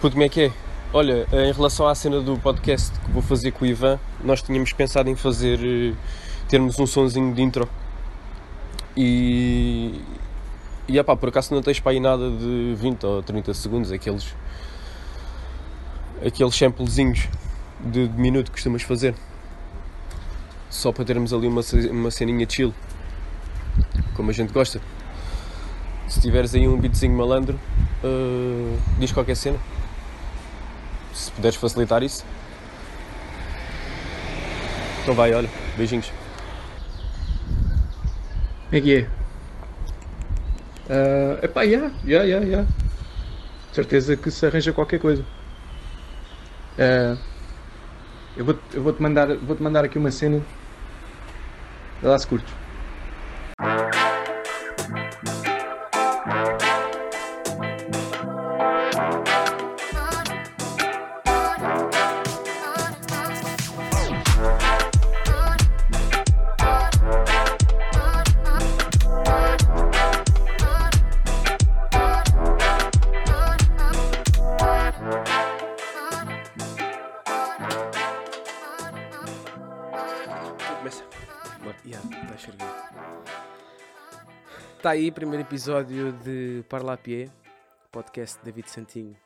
Puto, como é que é? Olha, em relação à cena do podcast que vou fazer com o Ivan, nós tínhamos pensado em fazer. eh, termos um sonzinho de intro. E. E opá, por acaso não tens para aí nada de 20 ou 30 segundos, aqueles. aqueles samplezinhos de, de minuto que costumas fazer. Só para termos ali uma, uma ceninha chill. Como a gente gosta. Se tiveres aí um beatzinho malandro, eh, diz qualquer cena. Se puderes facilitar isso. Então vai, olha, beijinhos. Como é que é? Ah, epá, já, já, já, já. Certeza que se arranja qualquer coisa. Ah, eu vou-te eu vou -te mandar, vou -te mandar aqui uma cena. Vê lá se curtes. Está aí, primeiro episódio de Parla a Pie, podcast de David Santinho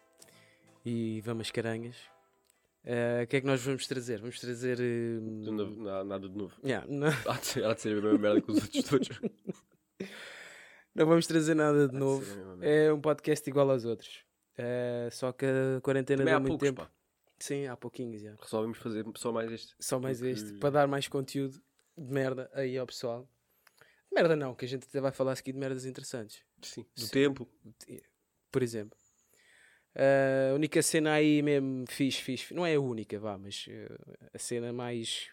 e Vamos Caranhas. Eh, O que é que nós vamos trazer? Vamos trazer. eh, De novo, na- Nada de novo. yeah, não, Há de ser, há de ser a mesma merda que os outros todos. não vamos trazer nada de Há de novo. merda. É um podcast igual aos outros. Eh, só que a quarentena Também deu há muito poucos, tempo. pá. Sim, há pouquinhos. já. Resolvemos fazer só mais este. Só mais Porque- este, para dar mais conteúdo de merda aí ao pessoal. Merda não, que a gente até vai falar aqui de merdas interessantes. Sim. Do Sim. tempo. por exemplo. Ah, a única cena aí mesmo fixe, fixe, não é a única, vá, mas eh, a cena mais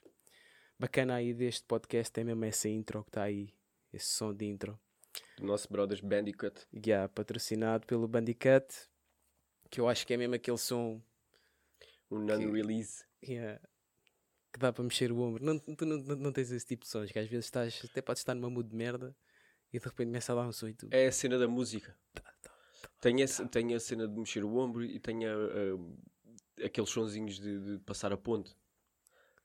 bacana aí deste podcast é mesmo essa intro que está aí, esse som de intro, Do nosso brothers Bandicoot. é patrocinado pelo Bandicut, que eu acho que é mesmo aquele som Um non-release. yeah, que dá para mexer o ombro. Não, tu não, não, não tens esse tipo de sons, que às vezes estás, até podes estar numa mood de merda e de repente começa a dar um som e tu. É a cena da música. Tem, esse, tem a cena de mexer o ombro e tem a, a- aqueles sonzinhos de, de passar a ponte.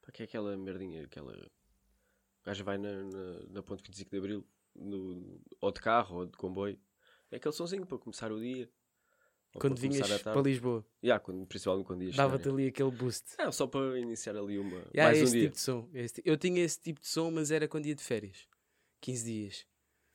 Para que é aquela merdinha? Aquela. O gajo vai na, na, na ponte 25 de Abril, no, ou de carro ou de comboio. É aquele sonzinho para começar o dia. Ou Quando vinhas a para Lisboa, Yeah, quando, principalmente quando ias dava-te ali aquele boost. É, só para iniciar ali uma. Yeah, mais é um esse dia. tipo de som. é esse Eu tinha esse tipo de som, mas era com dia de férias. 15 dias.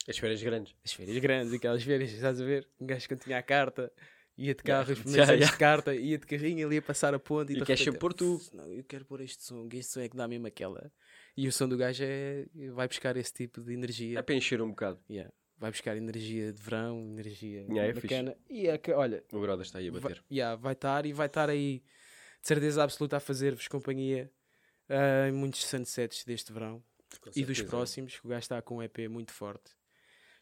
As férias grandes. As férias grandes, aquelas férias, estás a ver? Um gajo que tinha a carta, ia de carro, Yeah. os Yeah, yeah. de carta, ia de carrinho, ele ia passar a ponte e, E queres sempre pôr tu. "Pff, Não, eu quero pôr este som, este som é que dá mesmo aquela. E o som do gajo é, vai buscar esse tipo de energia. É para encher um bocado. Yeah. Vai buscar energia de verão, energia Yeah, é bacana. E é que, olha, O Brothers está aí a vai, bater. yeah, vai estar e vai estar aí de certeza absoluta a fazer-vos companhia ah, em muitos sunsets deste verão Com e dos certeza. próximos, que o gajo está com um EP muito forte.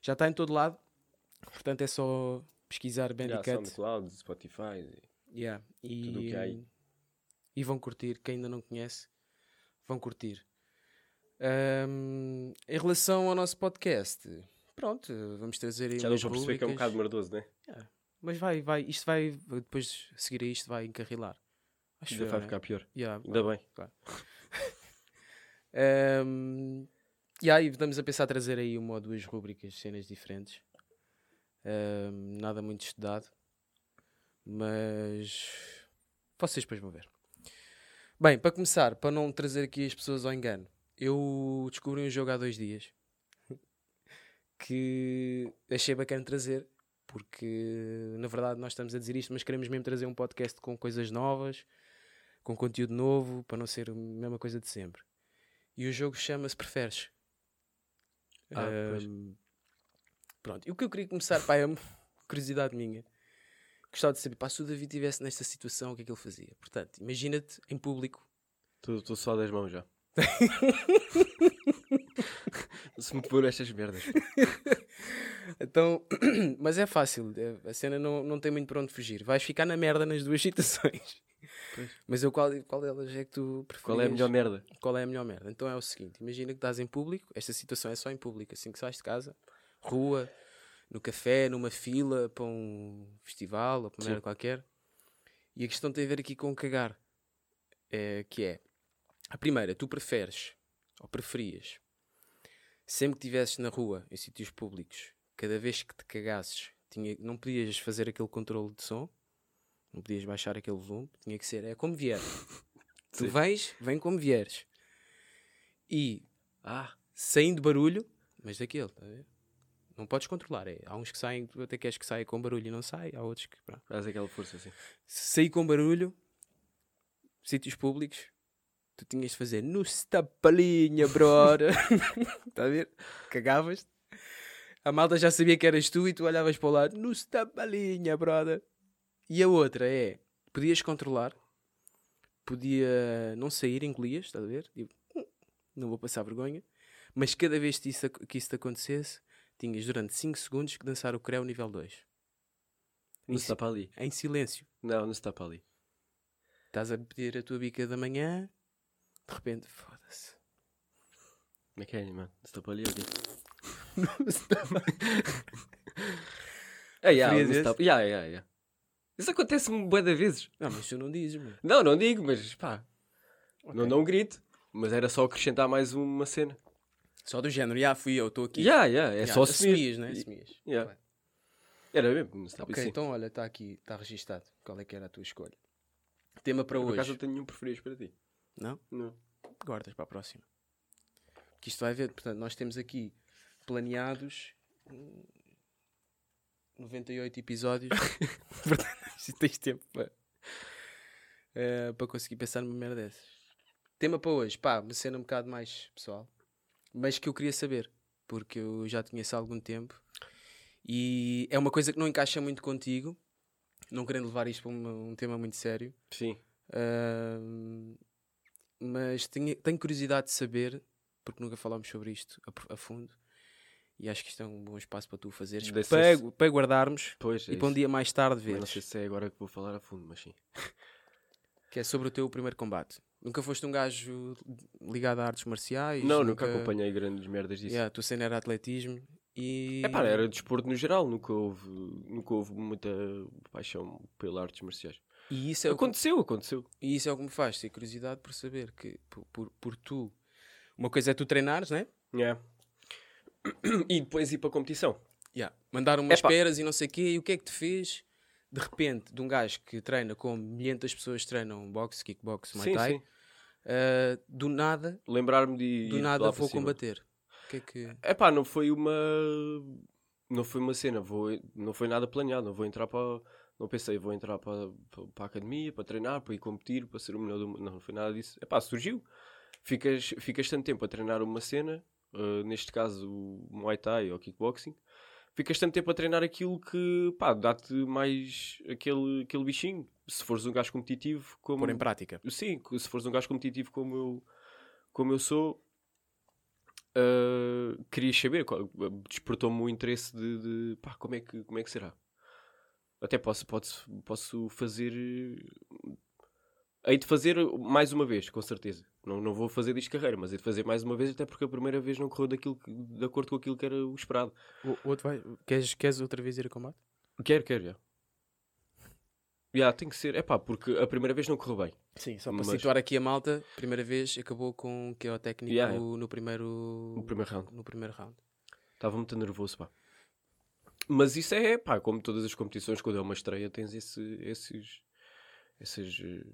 Já está em todo lado, portanto é só pesquisar Yeah, Bandicoot SoundCloud, Spotify. yeah, e, tudo o que há aí. e vão curtir. Quem ainda não conhece, vão curtir. Ahm, em relação ao nosso podcast, pronto, vamos trazer aí Já deu para perceber que é um bocado merdoso, não é? Mas vai, vai, isto vai, depois a seguir a isto vai encarrilar. Acho Ainda vai né? ficar pior. Yeah, Ainda bem. Um, e aí estamos a pensar trazer aí uma ou duas rubricas, cenas diferentes. Ahm, nada muito estudado. Mas vocês depois vão ver. Bem, para começar, para não trazer aqui as pessoas ao engano, eu descobri um jogo há dois dias que achei bacana trazer, porque na verdade nós estamos a dizer isto, mas queremos mesmo trazer um podcast com coisas novas, com conteúdo novo, para não ser a mesma coisa de sempre. E o jogo chama-se Preferes. Ah, pois. Ahm, pronto, e o que eu queria começar, pá, é uma curiosidade minha. Gostava de saber, pá, se o David estivesse nesta situação, o que é que ele fazia? Portanto, imagina-te em público. Estou só das mãos já. Se me pôr estas merdas. Então, mas é fácil, é- a cena não, não tem muito para onde fugir. Vais ficar na merda nas duas situações. Pois. Mas eu, qual, qual delas é que tu preferias? Qual é a melhor merda? Qual é a melhor merda? Então é o seguinte: imagina que estás em público, esta situação é só em público, assim que sais de casa, rua, no café, numa fila para um festival ou para uma merda qualquer, E a questão tem a ver aqui com cagar. É, que é, a primeira, tu preferes, ou preferias, sempre que estivesses na rua, em sítios públicos, cada vez que te cagasses, tinha, não podias fazer aquele controle de som, não podias baixar aquele volume, tinha que ser, é como vier. tu vais, vem como vieres. E Ah, saindo barulho, mas daquele, tá? Não podes controlar. É. Há uns que saem, tu até queres que saia com barulho e não sai, há outros que. Pronto. faz aquela força assim. Sair com barulho, sítios públicos, tu tinhas de fazer no estapalinha, brother. Está a ver? Cagavas. A malta já sabia que eras tu e tu olhavas para o lado, no estapalinha, brother. E a outra é, podias controlar, podia não sair, engolias, estás a ver? Tipo, "Hum, não vou passar vergonha. Mas cada vez que isso, que isso te acontecesse, tinhas durante 5 segundos que dançar o creu nível 2. Não Isso- se tapa ali. Em silêncio. Não, não se tapa ali. Estás a pedir a tua bica da manhã, de repente, foda-se. Como é que é, mano? Não tapa ali ou quê? É, yeah, Preferias não se esse? tapa. Yeah, yeah, yeah. Isso acontece-me bué de vezes. Não, mas tu não dizes, mano. Não, não digo, mas pá. Não, Ok. não grito. Mas era só acrescentar mais uma cena. Só do género, já fui eu, estou aqui. Yeah, yeah, é só assumir. assumias, né? Assumias. Yeah. Era mesmo, não se tapa Ok, assim. então olha, está aqui, está registado. Qual é que era a tua escolha? Tema para Por hoje. acaso não tenho nenhum preferido para ti. Não? Não. Guardas para a próxima. Que isto vai ver, portanto, nós temos aqui planeados hum, 98 episódios. portanto, tens tempo para, eh, para conseguir pensar numa merda dessas. Tema para hoje, pá, uma cena um bocado mais pessoal, mas que eu queria saber, porque eu já tinha isso há algum tempo e é uma coisa que não encaixa muito contigo, não querendo levar isto para uma- um tema muito sério. Sim. Ahm, mas tenho, tenho curiosidade de saber, porque nunca falámos sobre isto a, a fundo, e acho que isto é um bom espaço para tu fazeres, para, ser- para guardarmos Pois, é e para um isso. dia mais tarde ver, Não sei se é agora que vou falar a fundo, mas sim. que é sobre o teu primeiro combate. Nunca foste um gajo ligado a artes marciais? Não, nunca acompanhei grandes merdas disso. Yeah, tu cena era atletismo e... É pá, era desporto no geral, nunca houve, nunca houve muita paixão pelas artes marciais. E isso, é o que, Aconteceu, aconteceu. e isso é o que me faz ter curiosidade por saber que, por, por, por tu... Uma coisa é tu treinares, né? Yeah. E depois ir para a competição. Yeah. Mandar umas peras e não sei o quê. E o que é que te fez, de repente, de um gajo que treina como milhentas pessoas treinam boxe, kickbox, muay Sim, thai, sim. ah, do nada, Lembrar-me de do nada vou combater. O que é que... É pá, não foi uma. Não foi uma cena, vou... não foi nada planeado. Não vou entrar para. Não pensei, vou entrar para, para, para a academia, para treinar, para ir competir, para ser o melhor do mundo. Não, não foi nada disso. É pá, surgiu. Ficas, ficas tanto tempo a treinar uma cena, eh, neste caso o Muay Thai ou kickboxing, ficas tanto tempo a treinar aquilo que pá, dá-te mais aquele, aquele bichinho. Se fores um gajo competitivo, como. Pôr em prática. Sim, se fores um gajo competitivo como eu, como eu sou, ah, querias saber, despertou-me o interesse de, de, pá, como é que, como é que será? Até posso, posso, posso fazer. eh, Hei de fazer mais uma vez, com certeza. Não, não vou fazer disto carreira, mas hei de fazer mais uma vez, até porque a primeira vez não correu daquilo que- de acordo com aquilo que era o esperado. O, o outro vai... queres, queres outra vez ir a combate? Quero, quero, já. Já, tem que ser. É pá, porque a primeira vez não correu bem. Sim, só para Mas- situar aqui a malta, primeira vez acabou com que é o técnico Yeah, yeah. no primeiro... No primeiro round. No primeiro round. Estava muito nervoso, pá. Mas isso é, pá, como todas as competições, quando é uma estreia, tens esse, esses. Esses. eh,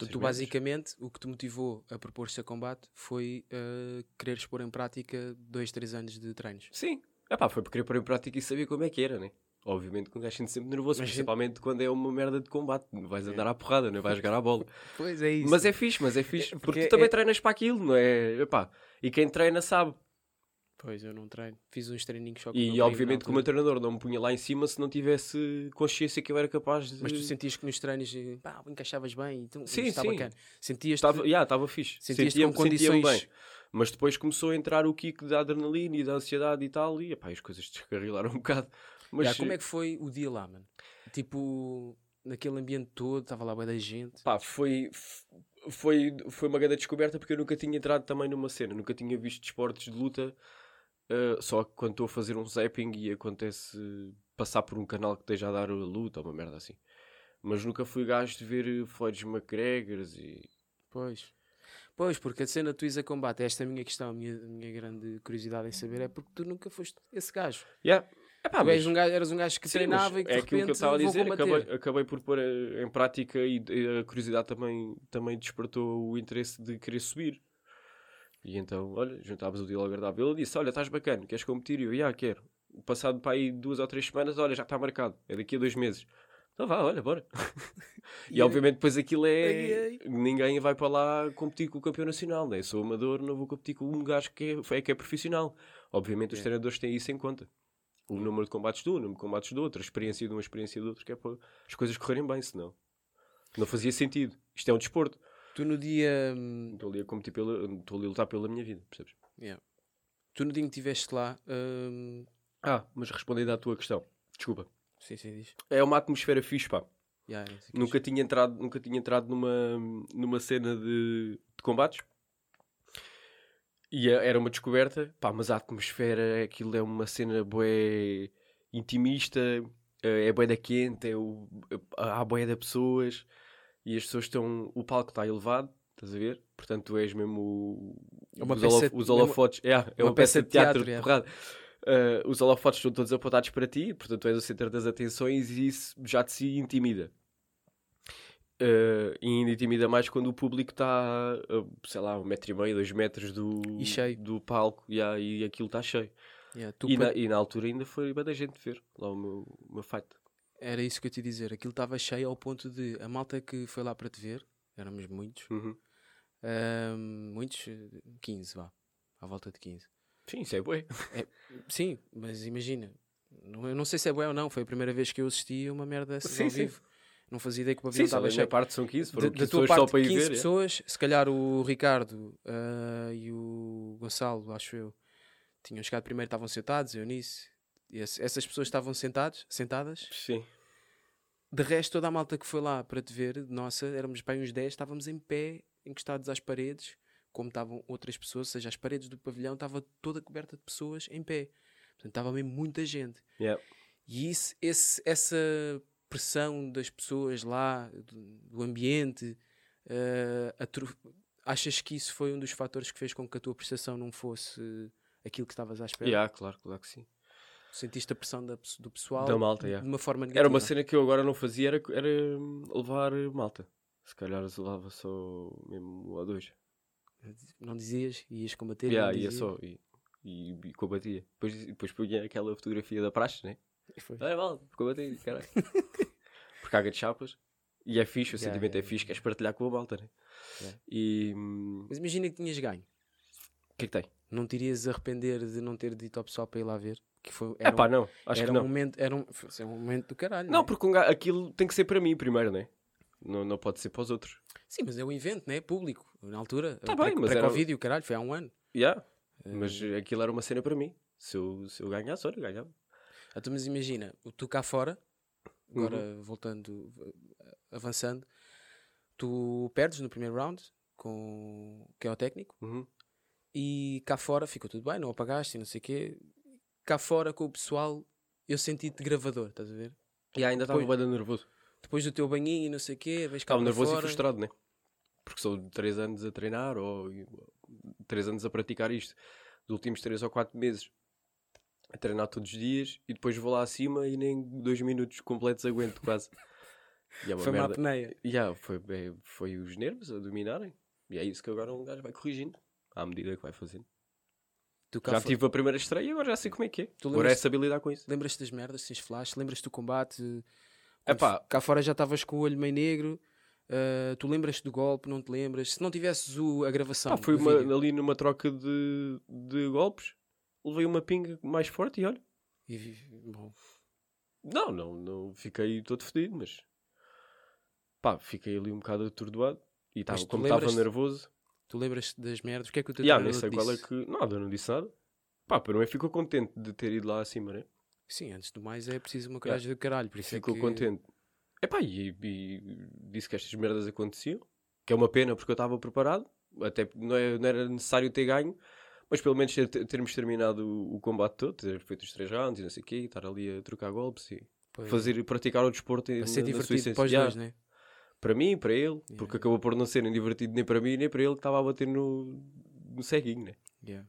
essas tu basicamente o que te motivou a propor-se a combate foi uh, quereres pôr em prática dois, três anos de treinos. Sim. É pá, foi porque querer pôr em prática e sabia como é que era, né? Obviamente que um gajo sente sempre nervoso, Mas principalmente quando é uma merda de combate. Vais andar à porrada, não vais jogar à bola. Pois é isso. mas é fixe, mas é fixe. É, porque, porque tu também é- treinas para aquilo, não é? Epá, e quem treina sabe. Pois, eu não treino. Fiz uns treininhos só com E obviamente que o meu treinador não me punha lá em cima se não tivesse consciência que eu era capaz de. Mas tu sentias que nos treinos pá, encaixavas bem, então, Sim, está sim. bacana. Sentias Estava yeah, estava fixe. Sentias-te Sentia-me- com condições- bem. Mas depois começou a entrar o kick da adrenalina e da ansiedade e tal, e epá, as coisas descarrilaram um bocado. Mas como é que foi o dia lá, mano? Tipo, naquele ambiente todo, estava lá bem da gente. pá, foi, foi, foi uma grande descoberta porque eu nunca tinha entrado também numa cena, nunca tinha visto esportes de luta. Uh, só que quando estou a fazer um zapping e acontece passar por um canal que esteja a dar a luta ou uma merda assim. Mas nunca fui gajo de ver eh, Floyd McGregors e. Pois. Pois, porque a cena Isa Combate, esta é a minha questão, a minha, a minha grande curiosidade em saber é porque tu nunca foste esse gajo. Yeah. Epá, mas- um gajo, eras um gajo que Sim, treinava e que é aquilo que eu estava a dizer. Acabei, acabei por pôr eh, em prática e e a curiosidade também, também despertou o interesse de querer subir. E então, olha, juntámos o deal agradável. Ele disse: Olha, estás bacana, queres competir? E eu, já, quero. Passado para aí duas ou três semanas, olha, já está marcado. É daqui a dois meses. Então vá, olha, bora. e E obviamente depois aquilo é. Ninguém vai para lá competir com o campeão nacional, né? Sou amador, não vou competir com um gajo que é, é que é profissional. Obviamente os É. treinadores têm isso em conta. O número de combates de um, o número de combates do outro, a experiência de uma, a experiência do outro, que é para as coisas correrem bem, senão não fazia sentido. Isto é um desporto. Tu no dia. hum, Estou ali a competir pela, estou ali a lutar pela minha vida, percebes? yeah. Tu no dia em que estiveste lá. hum, Ah, mas respondendo à tua questão, desculpa. sim, sim, diz. É uma atmosfera fixe, pá. Yeah, é Nunca tinha entrado, nunca tinha entrado numa, numa cena de, de combates. E é- era uma descoberta, pá, mas a atmosfera, aquilo é uma cena bué intimista, eh, é bué da quente, é o, há bué de pessoas e as pessoas estão, o palco está elevado, estás a ver? Portanto, tu és mesmo o, É uma os, peça- os holofotes, é, é uma, peça de teatro, de é. Eh, os holofotes estão todos apontados para ti, portanto tu és o centro das atenções e isso já de si intimida. Eh, e ainda intimida mais quando o público está, sei lá, um metro e meio, dois metros do, do palco e, há- e aquilo está cheio. Yeah, E pa- na, e na altura ainda foi bem da gente ver lá o meu, o meu fight. Era isso que eu te ia dizer. Aquilo estava cheio ao ponto de a malta que foi lá para te ver, éramos muitos, Uhum. hum, muitos, eh, 15, vá, à volta de 15. Sim, isso é bué. Sim, mas imagina, não, eu não sei se é bué ou não, foi a primeira vez que eu assisti a uma merda dessas Sim, ao sim. vivo. Não fazia ideia que o pavilhão estava cheio. parte são 15, foram Da, 15 da tua pessoas só parte, para ir 15 ver. é. pessoas, se calhar o Ricardo ah, e o Gonçalo, acho eu, tinham chegado primeiro, estavam sentados, eu nisso. Esse- essas pessoas estavam sentados, sentadas. Sim. De resto, toda a malta que foi lá para te ver, nossa, éramos bem uns 10, estávamos em pé, encostados às paredes, como estavam outras pessoas, ou seja, as paredes do pavilhão estava toda coberta de pessoas em pé. Portanto, estava mesmo muita gente. Yeah. E isso, esse, essa pressão das pessoas lá, do, do ambiente, eh, atro- achas que isso foi um dos fatores que fez com que a tua prestação não fosse aquilo que estavas à espera? Yeah, claro, claro que sim. Sentiste a pressão da do pessoal Da malta, de yeah. uma forma negativa? Era uma cena que eu agora não fazia, era, era hum, levar malta. Se calhar levava só mesmo um ou dois. Não dizias, ias combater, e Yeah, ia só e, e, e combatia. Depois, depois punha aquela fotografia da praxe, né? Foi. Olha, malta, combati, caralho. Por caga de chapas. E é fixe, o Yeah, sentimento yeah, é fixe, queres partilhar com a malta, né? Yeah. E hum, Mas imagina que tinhas ganho. o que é que tem? Não te irias arrepender de não ter dito ao pessoal para ir lá ver? Que foi, É pá, não, acho era que um não. momento, era um, foi um momento do caralho. Não, né? porque um aquilo tem que ser para mim primeiro, né? Não, não pode ser para os outros. Sim, mas é um evento, né? Público. Na altura. Tá pré- bem, mas era- Pré-Covid, o caralho, foi há um ano. Yeah. Eh, Mas aquilo era uma cena para mim. Se eu, se eu ganhasse, olha, ganhava. Então, mas imagina, tu cá fora, agora Uhum. voltando, avançando, tu perdes no primeiro round com que é o técnico Uhum. e cá fora ficou tudo bem, não apagaste e não sei o quê. Cá fora com o pessoal, eu senti-te gravador, estás a ver? E ainda estava bem nervoso. Depois do teu banhinho e não sei o quê, vais cá Estava nervoso fora. e frustrado, né? Porque sou de 3 anos a treinar ou 3 anos a praticar isto. Dos últimos 3 ou 4 meses a treinar todos os dias e depois vou lá acima e nem 2 minutos completos aguento quase. E é uma Foi uma merda. apneia. Yeah, foi, é, foi os nervos a dominarem. E é isso que agora um gajo vai corrigindo à medida que vai fazendo. Já tive a primeira estreia e agora já sei como é que é. Tu Agora é saber lidar com isso. Lembras-te das merdas, tens flash? Lembras-te do combate? Epá. Cá fora já estavas com o olho meio negro. ah, tu lembras-te do golpe? Não te lembras? Se não tivesses o, a gravação, Pá, foi uma- ali numa troca de, de golpes. Levei uma pinga mais forte e olha. e bom, Não, não, não fiquei todo fedido, mas pá, fiquei ali um bocado atordoado e tava, tu como estava nervoso, tu lembras-te das merdas? O que é que o teu yeah, nem treinador sei qual é que. Nada, não disse nada. Pá, para mim ficou contente de ter ido lá acima, né? Sim, antes do mais é preciso uma coragem do caralho. Por isso Ficou é que... contente. Epá, e, e disse que estas merdas aconteciam, que é uma pena porque eu estava preparado, até não, é- não era necessário ter ganho, mas pelo menos ter- termos terminado o, o combate todo, ter feito os três rounds e não sei o quê, estar ali a trocar golpes e Pois. fazer praticar o desporto Para ser divertido para os Yeah. dois, né? Para mim, para ele, Yeah. porque acabou por não ser nem divertido nem para mim, nem para ele que estava a bater no, no ceguinho, né? Yeah.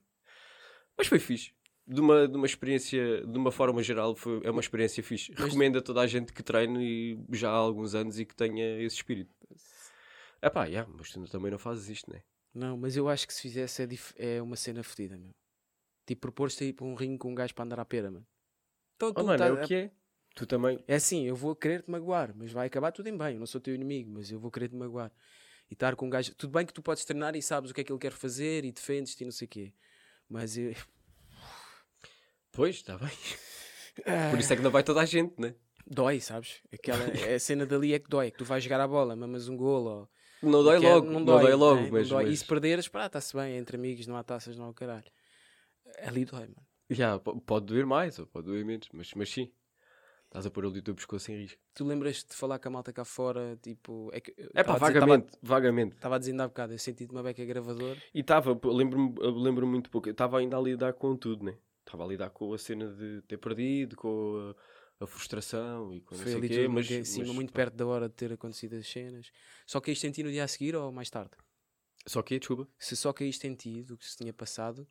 Mas foi fixe. De uma, de uma experiência, de uma forma geral, foi, é uma experiência fixe. Mas- Recomendo a toda a gente que treine já há alguns anos e que tenha esse espírito. É pá, yeah, mas tu também não fazes isto, né? Não, mas eu acho que se fizesse é, dif- é uma cena fedida, meu. Tipo, propor-te aí para um ringue com um gajo para andar à pera, mano. Então, Oh, mano, tá- é o que é. Tu também. É assim, eu vou querer te magoar, mas vai acabar tudo em bem. Eu não sou teu inimigo, mas eu vou querer te magoar. E estar com um gajo. Tudo bem que tu podes treinar e sabes o que é que ele quer fazer e defendes-te e não sei o quê. Mas eu. Pois, está bem. Por isso é que não vai toda a gente, né? dói, sabes? Aquela, a cena dali é que dói. É que tu vais jogar a bola, mamas um golo. Ou, Não dói que é- logo, não dói, logo, né? Não mas, dói. mas- E se perderes, pá, está-se bem. Entre amigos não há taças, não há o caralho. Ali dói, mano. Já, po- pode doer mais ou pode doer menos, mas, mas sim. Estás a pôr ali o teu pescoço em risco. Tu lembras de falar com a malta cá fora? Tipo. É, que, É pá, vagamente, vagamente. Estava a dizer ainda há bocado, eu senti-te uma beca gravador. E estava, lembro-me lembro muito pouco, eu estava ainda a lidar com tudo, né? Estava a lidar com a cena de ter perdido, com a, a frustração e com não Foi sei o quê, mas, muito em cima, mas- muito perto da hora de ter acontecido as cenas. Só caíste em ti no dia a seguir ou mais tarde? Só que, desculpa. Se só caíste em ti do que se tinha passado,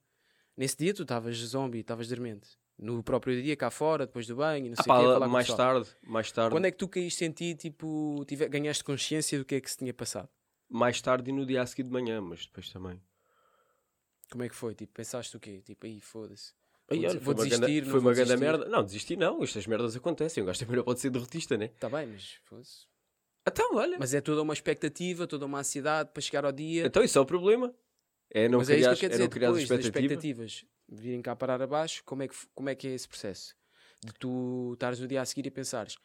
nesse dia tu estavas zombie, estavas dormente. No próprio dia cá fora, depois do banho, não Ah, sei pá, quê, com o mais pessoal. tarde, mais tarde, Quando é que tu caíste em ti, tipo, tive- ganhaste consciência do que é que se tinha passado? mais tarde e no dia a seguir de manhã, mas depois também. Como é que foi? Tipo, pensaste o quê? Tipo, aí foda-se. Aí, olha, vou foi uma desistir, ganda- não foi uma grande merda. Não, desistir não, estas merdas acontecem. Um gajo também não pode ser derrotista, né? Está bem, mas foda-se. Então, olha. Mas é toda uma expectativa, toda uma ansiedade para chegar ao dia. Então isso é o problema. É não Mas é isso criar, que eu quero é dizer, criar depois das expectativa. expectativas virem cá parar abaixo, como é, que, como é que é esse processo? De tu estares no dia a seguir e pensares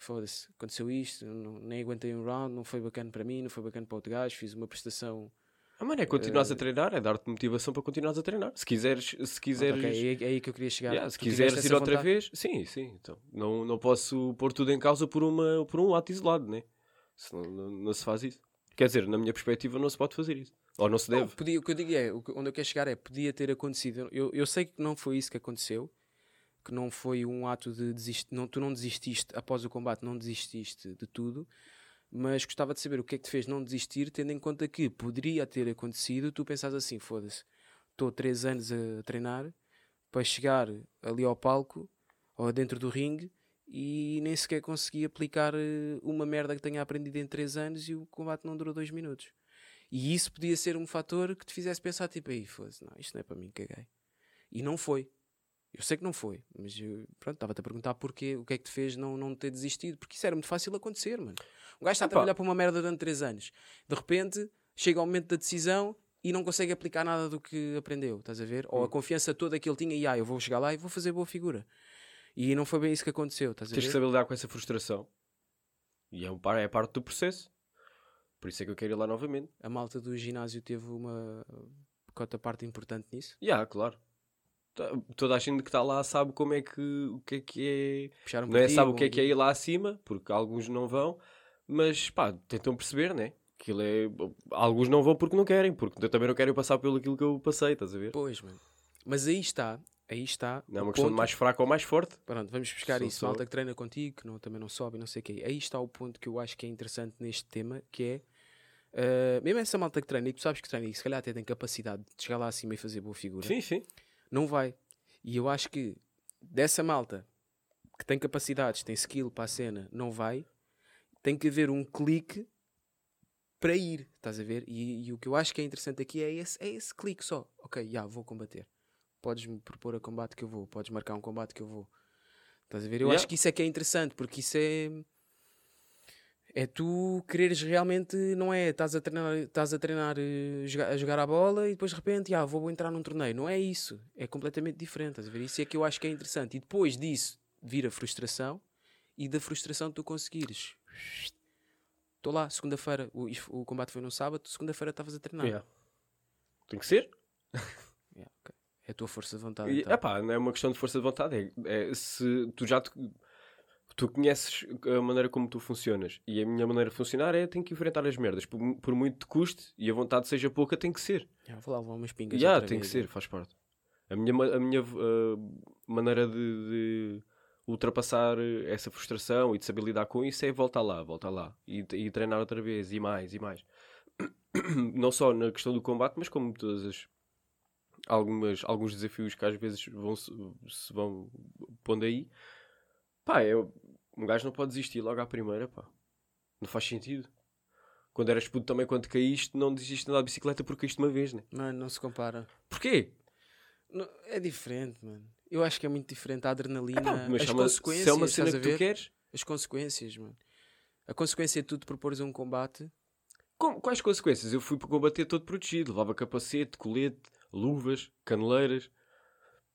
foda-se, aconteceu isto, não- nem aguentei um round, não foi bacana para mim, não foi bacana para outro gajo, fiz uma prestação... Ah, mano, é continuares Eh, a treinar, é dar-te motivação para continuares a treinar. Se quiseres, se quiseres, Ok, é, é aí que eu queria chegar. Yeah, se Tu quiseres ir outra vez, sim, sim. Então, não, não posso pôr tudo em causa por, uma, por um ato isolado, né? Senão não, não se faz isso. Quer dizer, na minha perspectiva, não se pode fazer isso. Ou não se Não, deve. podia, o que eu digo é, onde eu quero chegar é, podia ter acontecido, eu, eu sei que não foi isso que aconteceu, que não foi um ato de desistir, não, tu não desististe após o combate, não desististe de tudo, mas gostava de saber o que é que te fez não desistir, tendo em conta que poderia ter acontecido, tu pensas assim, foda-se, estou três anos a treinar para chegar ali ao palco ou dentro do ringue e nem sequer consegui aplicar eh, uma merda que tenha aprendido em três anos e o combate não durou dois minutos. E isso podia ser um fator que te fizesse pensar, tipo, aí, foda-se, não, isto não é para mim, caguei. E não foi. Eu sei que não foi, mas eu, pronto, estava-te a perguntar porquê, o que é que te fez não, não ter desistido, porque isso era muito fácil acontecer, mano. Um gajo está a trabalhar para uma merda durante 3 anos, de repente chega ao momento da decisão e não consegue aplicar nada do que aprendeu, estás a ver? Ou a Hum. confiança toda que ele tinha, e ah, eu vou chegar lá e vou fazer boa figura. E não foi bem isso que aconteceu, estás a Tens ver? que saber lidar com essa frustração. E é, um, par- é parte do processo. Por isso é que eu quero ir lá novamente. A malta do ginásio teve uma cota parte importante nisso. E yeah, claro. Toda a gente que está lá sabe como é que, o que é que é Puxaram não é, sabe o que é que é ir lá acima, porque alguns não vão, mas pá, tentam perceber, né? Aquilo é. Alguns não vão porque não querem, porque eu também não quero passar pelo aquilo que eu passei, estás a ver? Pois, mano. Mas aí está, aí está. Não é uma questão de mais fraco ou mais forte. Pronto, vamos buscar Sou isso. só- Malta que treina contigo, que não, também não sobe não sei o quê. Aí está o ponto que eu acho que é interessante neste tema, que é ah, mesmo essa malta que treina e tu sabes que treina e se calhar até tem capacidade de chegar lá acima e fazer boa figura, Sim, sim. não vai. E eu acho que dessa malta que tem capacidades, tem skill para a cena, não vai, tem que haver um clique para ir, estás a ver? E, e o que eu acho que é interessante aqui é esse, é esse clique só. Ok, já, vou combater. Podes-me propor a combate que eu vou, podes marcar um combate que eu vou. Estás a ver? Eu Yeah. acho que isso é que é interessante, porque isso é. É tu quereres realmente, não é? Estás a treinar, estás a, treinar eh, a jogar a bola e depois de repente, ah, vou entrar num torneio. Não é isso. É completamente diferente. Estás a ver? Isso é que eu acho que é interessante. E depois disso vir a frustração e da frustração tu conseguires. Estou lá, segunda-feira, o, o combate foi no sábado, segunda-feira estavas a treinar. Yeah. Tem que ser. Yeah, ok. É a tua força de vontade. E, então. epá, não é uma questão de força de vontade. É, é se tu já te, tu conheces a maneira como tu funcionas e a minha maneira de funcionar é tenho que enfrentar as merdas. Por, por muito te custe e a vontade seja pouca, tem que ser. Yeah, vou lá levar umas pingas. Já, tem que vez, ser, yeah. faz parte. A minha, a minha uh, maneira de, de ultrapassar essa frustração e de saber lidar com isso é voltar lá, voltar lá e, e treinar outra vez e mais e mais. Não só na questão do combate, mas como todas as algumas, alguns desafios que às vezes vão se, se vão pondo aí. Pá, é, um gajo não pode desistir logo à primeira, pá. Não faz sentido. Quando eras puto também, quando caíste, não desististe de andar de bicicleta porque caíste uma vez, né? Mano, não se compara. Porquê? Não- é diferente, mano. Eu acho que é muito diferente a adrenalina, Epá, mas as é uma- consequências, se é uma cena que tu queres, As consequências, mano. A consequência de tu te propores um combate, Com- quais consequências? Eu fui para combater todo protegido. Levava capacete, colete, luvas, caneleiras.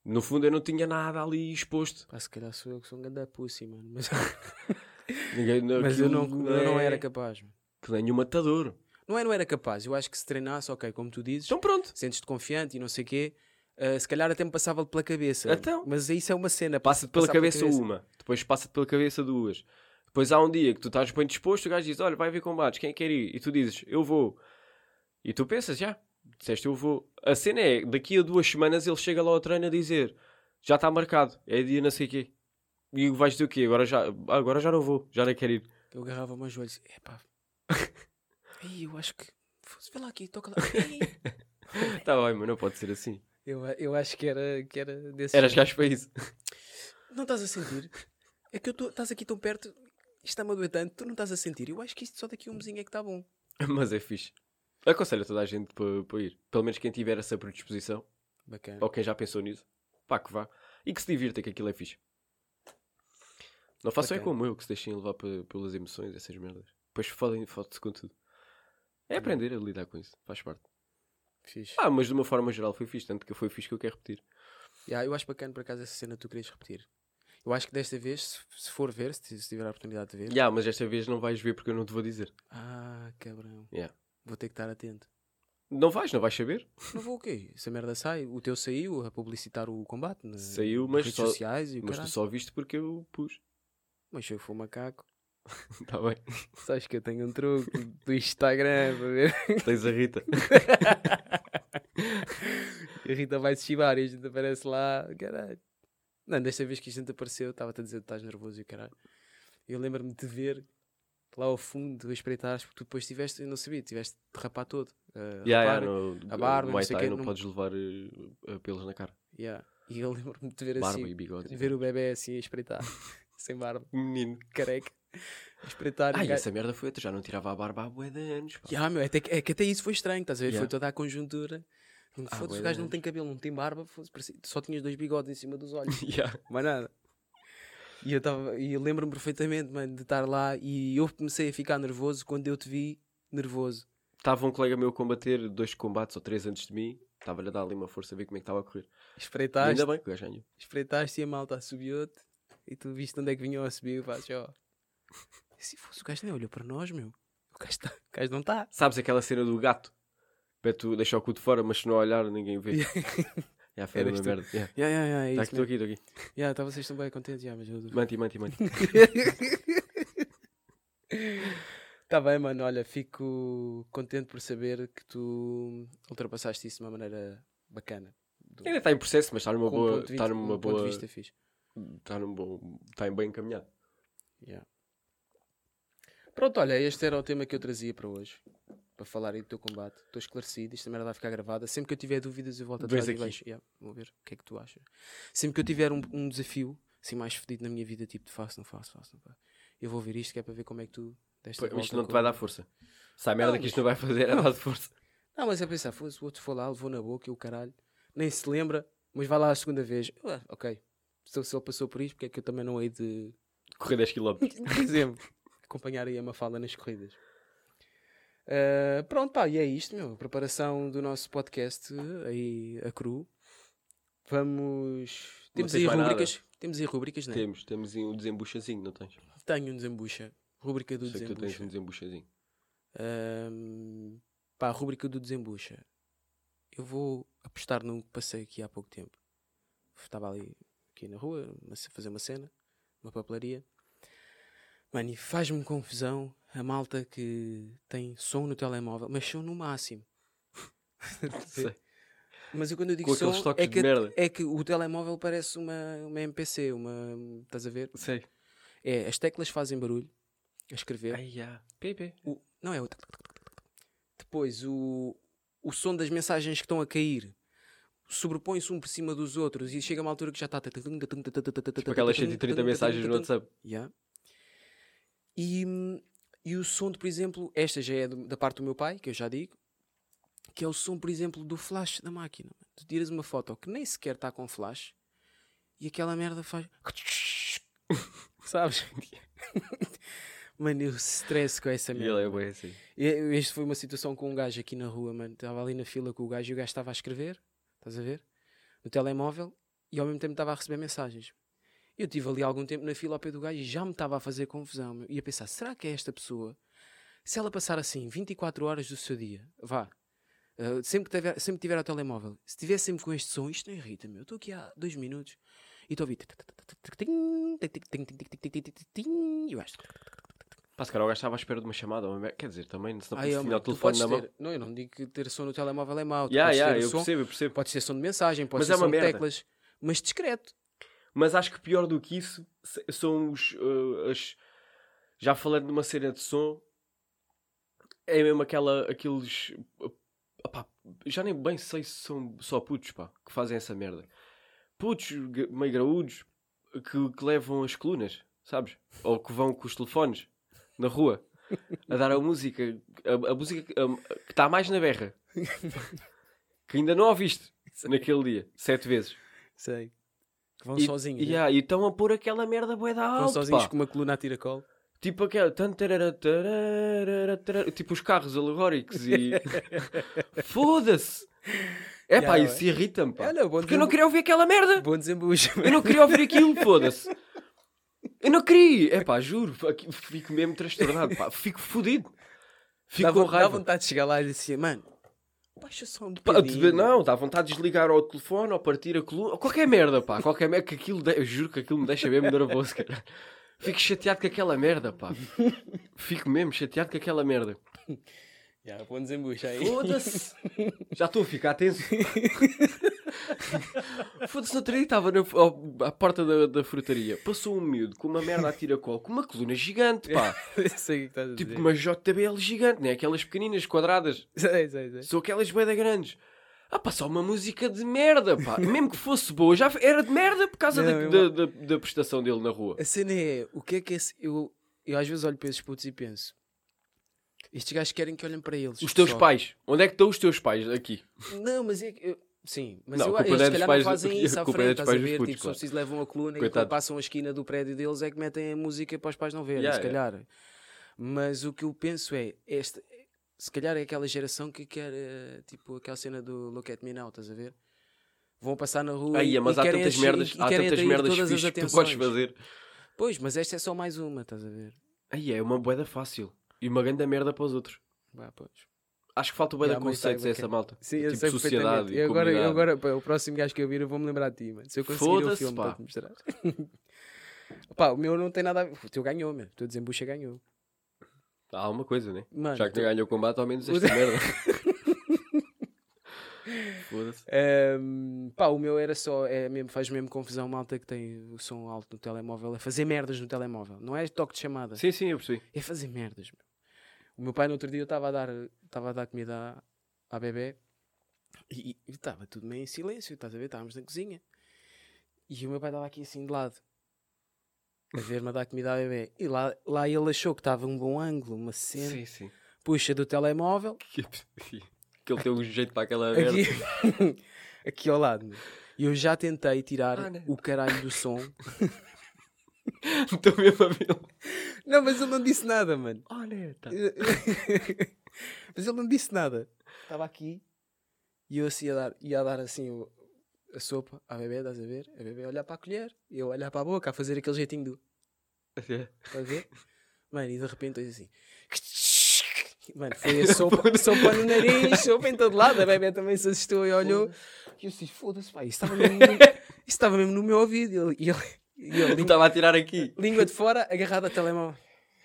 No fundo eu não tinha nada ali exposto. pá, se calhar sou eu que sou um ganda pussy, mano. Mas, Ninguém, mas eu, não, eu não é era capaz, mano. Que nem um matador. Não é, não era capaz. Eu acho que se treinasse, ok, como tu dizes, Então pronto. sentes-te confiante e não sei o quê, ah, se calhar até me passava pela cabeça. Então? Mas isso é uma cena. Passa-te pela passar cabeça, uma. Depois passa-te pela cabeça duas. Depois há um dia que tu estás bem disposto, o gajo diz, olha, vai haver combates, quem quer ir? E tu dizes, eu vou. E tu pensas, já, disseste eu vou. A cena é, daqui a duas semanas ele chega lá ao treino a dizer, já está marcado, é dia não sei quê. E vais dizer o quê? Agora já, agora já não vou, já não quero ir. Eu agarrava meus joelhos. Epá. Ei, eu acho que. Vê lá aqui, toca lá. Tá bem, mas não pode ser assim. eu, eu acho que era, que era desse Eras gajo para isso. Não estás a sentir? É que eu tô, estás aqui tão perto, isto está-me a doer tanto, tu não estás a sentir. Eu acho que isto só daqui um mesinho é que está bom. Mas é fixe. Aconselho a toda a gente para, para ir. Pelo menos quem tiver essa predisposição, Bacana. ou quem já pensou nisso, pá, que vá. E que se divirta, que aquilo é fixe. Não façam é como eu, que se deixem levar pe- pelas emoções, essas merdas. Depois fodem, fodem-se com tudo. É aprender a lidar com isso, faz parte. Fixe. Ah, mas de uma forma geral foi fixe, tanto que foi fixe que eu quero repetir. Yeah, eu acho bacana por acaso essa cena que tu querias repetir. Eu acho que desta vez, se, for ver, se, tiver a oportunidade de ver. Já, mas esta vez não vais ver porque eu não te vou dizer. Ah, cabrão. Yeah. Vou ter que estar atento. Não vais, não vais saber. Não vou o quê? Se a merda sai, o teu saiu a publicitar o combate na, Saiu, mas redes só- sociais e o Mas caralho. tu só viste porque eu pus. Mas eu for macaco, Está bem. sabes que eu tenho um truque do Instagram para ver. Tens a Rita. A Rita vai se chivar e a gente aparece lá, caralho. Não, desta vez que a gente apareceu, estava-te a dizer que estás nervoso e caralho. Eu lembro-me de ver lá ao fundo, a espreitares, porque tu depois tiveste, eu não sabia, tiveste de rapar todo. Uh, Yeah, rapar, yeah, no, a barba, no não Muay Thai não não- podes levar eh, pelos na cara. yeah. E eu lembro-me de ver Barba assim, e bigode. de ver o bebê assim a espreitar, sem barba, Menino. careca, a espreitar. e Ai, gajo- essa merda foi. Tu já não tirava a barba há bué de anos. pá. Yeah, meu, até que, é que até isso foi estranho, estás a ver? Foi Yeah. toda a conjuntura. Ah, foda-se, o gajo não tem cabelo, não tem barba, só tinhas dois bigodes em cima dos olhos. Yeah. mais nada. E eu, tava, e eu lembro-me perfeitamente, mano, de estar lá e eu comecei a ficar nervoso quando eu te vi nervoso. Estava um colega meu a combater dois combates ou três antes de mim. Estava-lhe a dar ali uma força a ver como é que estava a correr. E Espreitaste, ainda bem que o gajo ganhou. espreitaste e a malta subiu-te e tu viste onde é que vinham a subir e fazes, ó. Se fosse o gajo nem olhou para nós, meu. O gajo, tá, o gajo não está. Sabes aquela cena do gato? Para tu deixar o cu de fora, mas se não olhar, ninguém vê. Já foi Eras uma tu. merda. Yeah. Ya, ya, ya, é Tá isso estou aqui, estou aqui. Ya, tá, vocês estão bem contentes, ya, mas eu... Manti, manti, manti. Tá bem, mano, olha, fico contente por saber que tu ultrapassaste isso de uma maneira bacana. Do- Ainda está em processo, mas está numa com um boa. ponto de Está numa um ponto boa. de vista fixe. Está num bom. Está bem encaminhado. Yeah. Pronto, olha, este era o tema que eu trazia para hoje. Para falar aí do teu combate. Estou esclarecido, isto também vai ficar gravada. Sempre que eu tiver dúvidas, eu volto Vês atrás e aqui. vejo. Yeah, vou ver o que é que tu achas. Sempre que eu tiver um, um desafio, assim mais fedido na minha vida, tipo, de faço, não faço, faço, não faço. Eu vou ver isto, que é para ver como é que tu deste Pô, Isto não te vai dar força. Se há merda Não, que isto não vai fazer, é dar força. Não, mas é pensar, fosse o outro for lá, levou na boca e o caralho. Nem se lembra, mas vai lá a segunda vez. Ah, ok. Se, se ele passou por isto, porque é que eu também não hei de Correr 10 km. por exemplo, acompanhar aí a Mafalda nas corridas. Ah, pronto, pá, e é isto, meu. Preparação do nosso podcast aí a cru. Vamos. Temos aí rubricas. Temos aí rubricas, não é? Temos, temos aí um desembuchazinho, não tens? Tenho um desembucha. Rúbrica do Sei que tu tens desembucha. um desembuchazinho. Ahm, pá, a rúbrica do desembucha. Eu vou apostar num que passei aqui há pouco tempo. Estava ali aqui na rua, a fazer uma cena, uma papelaria. Mano, e faz-me confusão a malta que tem som no telemóvel, mas som no máximo. Sei. Mas eu quando eu digo Com som, é de que, merda. é que o telemóvel parece uma, uma MPC, uma. Estás a ver? Sei. É, as teclas fazem barulho a escrever. Ai, já. PP. O- não é o. Depois o, o som das mensagens que estão a cair sobrepõe-se um por cima dos outros e chega uma altura que já está. Tipo aquelas 130 mensagens no WhatsApp. Yeah. E, e o som, de, por exemplo, esta já é da parte do meu pai, que eu já digo, que é o som, por exemplo, do flash da máquina. Tu tiras uma foto que nem sequer está com flash e aquela merda faz. Sabes? Mano, eu stress com essa merda. ele é bem assim. Este foi uma situação com um gajo aqui na rua, mano. Estava ali na fila com o gajo e o gajo estava a escrever, estás a ver? No telemóvel e ao mesmo tempo estava a receber mensagens. Eu tive ali algum tempo na fila ao pé do gajo e já me estava a fazer confusão. meu. E a pensar, será que é esta pessoa? Se ela passar assim 24 horas do seu dia, vá, uh, sempre, que tiver, sempre que tiver ao telemóvel, se estiver sempre com este som, isto não irrita-me. Eu estou aqui há dois minutos e estou a ouvir. E o gajo. Pá, se calhar o gajo estava à espera de uma chamada. Quer dizer, também, se não oh, tinha o telefone na mão. ter- Não, eu não digo que ter som no telemóvel é mau. Ter o eu som, percebo, eu percebo. Pode ser som de mensagem, pode Mas ser é som de teclas, mas discreto. Mas acho que pior do que isso são os. uh, as... Já falando de uma cena de som, é mesmo aquela. aqueles. opá, já nem bem sei se são só putos, pá, que fazem essa merda. Putos meio graúdos que, que levam as colunas, sabes? Ou que vão com os telefones na rua a dar a música, a, a música que- a- que está mais na berra, que ainda não ouviste naquele dia, sete vezes. Sei. Que vão E- sozinhos. E, né? e estão a pôr aquela merda bué da Vão alto, sozinhos pá. com uma coluna a tiracolo. Tipo aquela... Tipo os carros alegóricos e... Foda-se! É pá, Yeah, isso irrita-me, pá. Olha, bom Porque eu não queria ouvir aquela merda. Bom desembucho. Eu não queria ouvir aquilo, foda-se. Eu não queria. É pá, juro. Fico mesmo transtornado, pá. Fico fodido. Fico Dá, com vo- dá raiva. vontade de chegar lá e dizer mano, baixa só um Pá, bocadinho. não, dá vontade de desligar ao telefone ou partir a coluna, ou qualquer merda, pá, qualquer merda, que aquilo, de- eu juro que aquilo me deixa mesmo nervoso, cara. Fico chateado com aquela merda, pá. Fico mesmo chateado com aquela merda. Bom desembucho aí. Foda-se! Já estou a ficar tenso. Foda-se, no outro dia estava na, ao- à porta da, da frutaria. Passou um miúdo com uma merda a tiracol, com uma coluna gigante, pá. sei o que estás a Tipo dizer. uma JBL gigante, né? Aquelas pequeninas, quadradas. Sei, sei, sei. São aquelas boedas grandes. Ah, pá, só uma música de merda, pá. Mesmo que fosse boa, já era de merda por causa Não, da, eu- da, da, da prestação dele na rua. A cena é, o que é que esse... Eu, eu às vezes olho para esses putos e penso, estes gajos querem que olhem para eles. Os teus só. pais. Onde é que estão os teus pais aqui? Não, mas é que... eu- Sim, mas Não, eu, eles é se calhar pais- não fazem isso a à é frente, estás a ver? putos, Tipo, claro. preciso levam a coluna e Coitado. quando passam a esquina do prédio deles é que metem a música para os pais não verem, Yeah, se calhar. Mas o que eu penso é, este, se calhar é aquela geração que quer, eh, tipo, aquela cena do Look at Me Now, estás a ver? Vão passar na rua Aí, e, mas e há querem tantas merdas, e há querem tantas merdas todas as fixes que tu atenções. podes fazer. Pois, mas esta é só mais uma, estás a ver? Aí é uma boeda fácil. E uma grande merda para os outros. Vá, pois. Acho que falta boeda Yeah, mas conceitos a essa malta. Sim, eu tipo sei sociedade e agora, eu agora pá, o próximo gajo que eu vir, eu vou-me lembrar de ti, mano. Se eu conseguir o filme pá. para te mostrar. Pá, o meu não tem nada a ver. O teu ganhou, meu. O teu desembucha ganhou. Há alguma coisa, né? Mano, Já que tu- não ganhou o combate, ao menos esta merda. Foda-se. Ehm, pá, o meu era só, é mesmo, faz mesmo confusão, malta que tem o som alto no telemóvel, é fazer merdas no telemóvel, não é toque de chamada, Sim, sim, eu percebi. é fazer merdas. Meu. O meu pai no outro dia eu estava a dar, estava a dar comida à, à bebê e estava tudo meio em silêncio, estás a ver? Estávamos na cozinha e o meu pai estava aqui assim de lado a ver-me a dar comida à bebê e lá, lá ele achou que estava um bom ângulo, uma cena, Sim, sim. puxa do telemóvel Que ele tem um jeito para aquela aqui, aqui ao lado. E eu já tentei tirar Ah, o caralho do som. Estou mesmo a. Não, mas ele não disse nada, mano. Olha, tá. mas ele não disse nada. Estava aqui e eu assim ia dar, ia dar assim o- a sopa à bebê, estás a ver? A bebê a olhar para a colher e eu a olhar para a boca, a fazer aquele jeitinho do. Estás a ver? Mano, e de repente eu assim. Mano, foi a sopa, sopa no nariz, sopa em todo lado. A bebê também se assustou e olhou. E eu assim, foda-se, pá, isso estava mesmo, no- isso estava mesmo no meu ouvido. E ele, e e ele língua, Estava a tirar aqui. língua de fora, agarrado a telemóvel.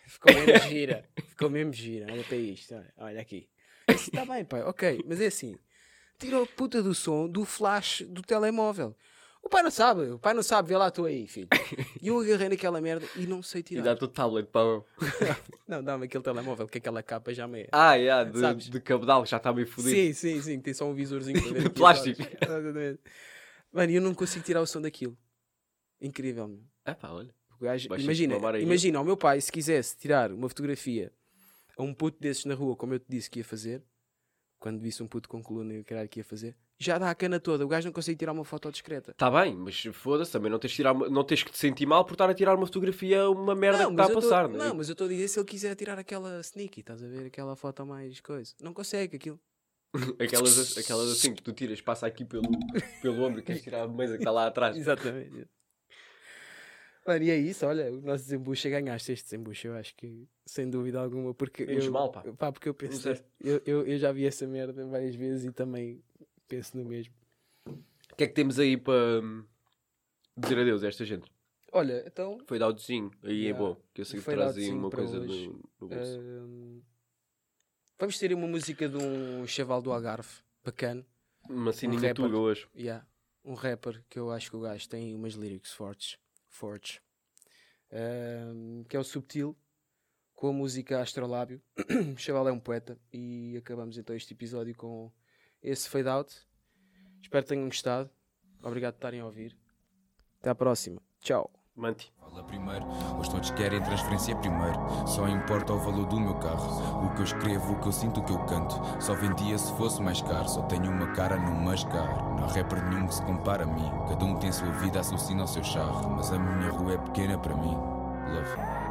Ficou mesmo gira. Ficou mesmo gira. Olha para isto, olha, olha aqui. Eu está bem, pai, ok. Mas é assim, tirou a puta do som do flash do telemóvel. O pai não sabe, o pai não sabe, vê lá, estou aí, filho. E eu agarrei naquela merda e não sei E tirar. dá-te o tablet para. Não, dá-me aquele telemóvel, que aquela capa já me é. Ah, yeah, de, Sabes? de cabedal, já está meio fodido. Sim, sim, sim, tem só um visorzinho De plástico. Exatamente. Mano, e eu não consigo tirar o som daquilo. Incrível, meu. É pá, olha. Gajo- imagina, imagina, o meu pai, se quisesse tirar uma fotografia a um puto desses na rua, como eu te disse que ia fazer, quando visse um puto com coluna e o caralho que ia fazer, já dá a cana toda. O gajo não consegue tirar uma foto discreta. Está bem, mas foda-se, também não tens, tirar, não tens que te sentir mal por estar a tirar uma fotografia uma merda que está a eu tô- passar. não, mas eu estou a dizer se ele quiser tirar aquela sneaky, estás a ver? Aquela foto mais coisa. Não consegue aquilo. Aquelas, aquelas assim que tu tiras, passa aqui pelo, pelo ombro e queres tirar a mesa que está lá atrás. Exatamente. Mano, e é isso, olha, o nosso desembucho é ganhaste este desembuxo, eu acho que sem dúvida alguma, porque Menos eu, mal, pá. porque eu penso, eu, eu, eu já vi essa merda várias vezes e também penso no mesmo. O que é que temos aí para hum, dizer adeus a esta gente? Olha, então, Foi dar o desenho, aí é Yeah. bom. Que eu sei que traz aí uma coisa hoje. no, no bolso. hum, vamos ter uma música de um chaval do Algarve, bacana, uma sininha tuga hoje. yeah, um rapper que eu acho que o gajo tem umas lyrics fortes, fortes, Hum, que é o Subtil, com a música Astrolábio. chaval é um poeta e acabamos então este episódio com esse fade out. Espero que tenham gostado. Obrigado por estarem a ouvir. Até à próxima. Tchau. Manti. Fala primeiro, os todos querem transferência primeiro. Só importa o valor do meu carro. O que eu escrevo, o que eu sinto, o que eu canto. Só vendia se fosse mais caro. Só tenho uma cara no mascar. Não há rapper nenhum que se compara a mim. Cada um tem sua vida, assassina o seu charro. Mas a minha rua é pequena para mim. Love.